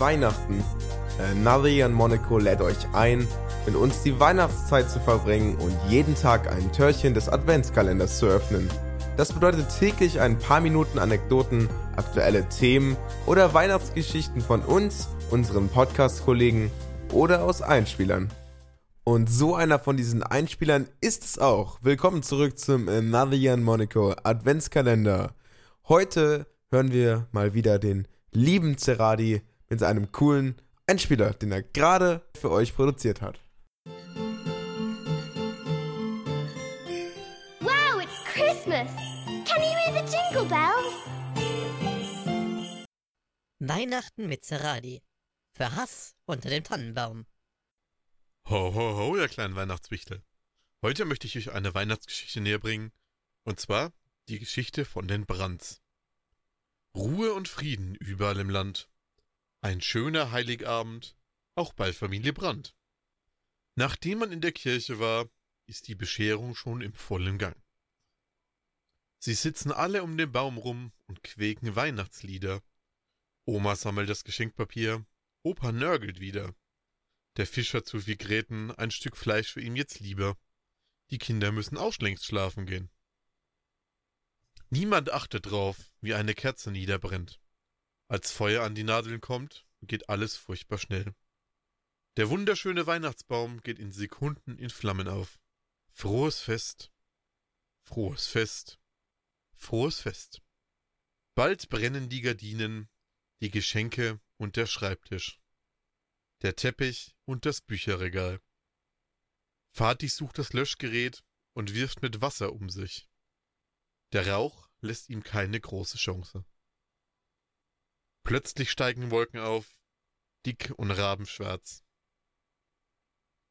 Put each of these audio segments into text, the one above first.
Weihnachten. Äh, und Monaco lädt euch ein, mit uns die Weihnachtszeit zu verbringen und jeden Tag ein Türchen des Adventskalenders zu öffnen. Das bedeutet täglich ein paar Minuten Anekdoten, aktuelle Themen oder Weihnachtsgeschichten von uns, unseren Podcast-Kollegen oder aus Einspielern. Und so einer von diesen Einspielern ist es auch. Willkommen zurück zum Another Monaco Adventskalender. Heute hören wir mal wieder den lieben Zeradi mit seinem coolen Einspieler, den er gerade für euch produziert hat. Wow, it's Christmas! Can you hear the jingle bells? Weihnachten mit Zeradi. Für Hass unter dem Tannenbaum. Ho, ho, ho, ihr kleinen Weihnachtswichtel. Heute möchte ich euch eine Weihnachtsgeschichte näher bringen. Und zwar die Geschichte von den Brands. Ruhe und Frieden überall im Land. Ein schöner Heiligabend, auch bei Familie Brandt. Nachdem man in der Kirche war, ist die Bescherung schon im vollen Gang. Sie sitzen alle um den Baum rum und quäken Weihnachtslieder. Oma sammelt das Geschenkpapier, Opa nörgelt wieder. Der Fisch hat zu viel Gräten, ein Stück Fleisch für ihn jetzt lieber. Die Kinder müssen auch längst schlafen gehen. Niemand achtet drauf, wie eine Kerze niederbrennt. Als Feuer an die Nadeln kommt, geht alles furchtbar schnell. Der wunderschöne Weihnachtsbaum geht in Sekunden in Flammen auf. Frohes Fest. Frohes Fest. Frohes Fest. Bald brennen die Gardinen, die Geschenke und der Schreibtisch. Der Teppich und das Bücherregal. Vati sucht das Löschgerät und wirft mit Wasser um sich. Der Rauch lässt ihm keine große Chance. Plötzlich steigen Wolken auf, dick und rabenschwarz.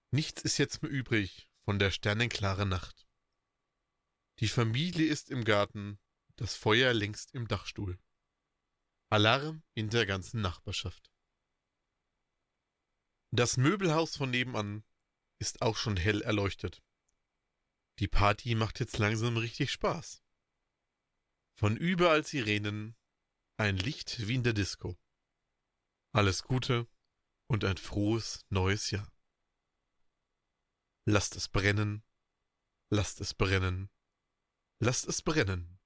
Nichts ist jetzt mehr übrig von der sternenklaren Nacht. Die Familie ist im Garten, das Feuer längst im Dachstuhl. Alarm in der ganzen Nachbarschaft. Das Möbelhaus von nebenan ist auch schon hell erleuchtet. Die Party macht jetzt langsam richtig Spaß. Von überall Sirenen, ein Licht wie in der Disco. Alles Gute und ein frohes neues Jahr. Lasst es brennen, lasst es brennen, lasst es brennen.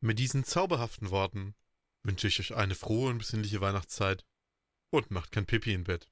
Mit diesen zauberhaften Worten wünsche ich euch eine frohe und besinnliche Weihnachtszeit und macht kein Pipi im Bett.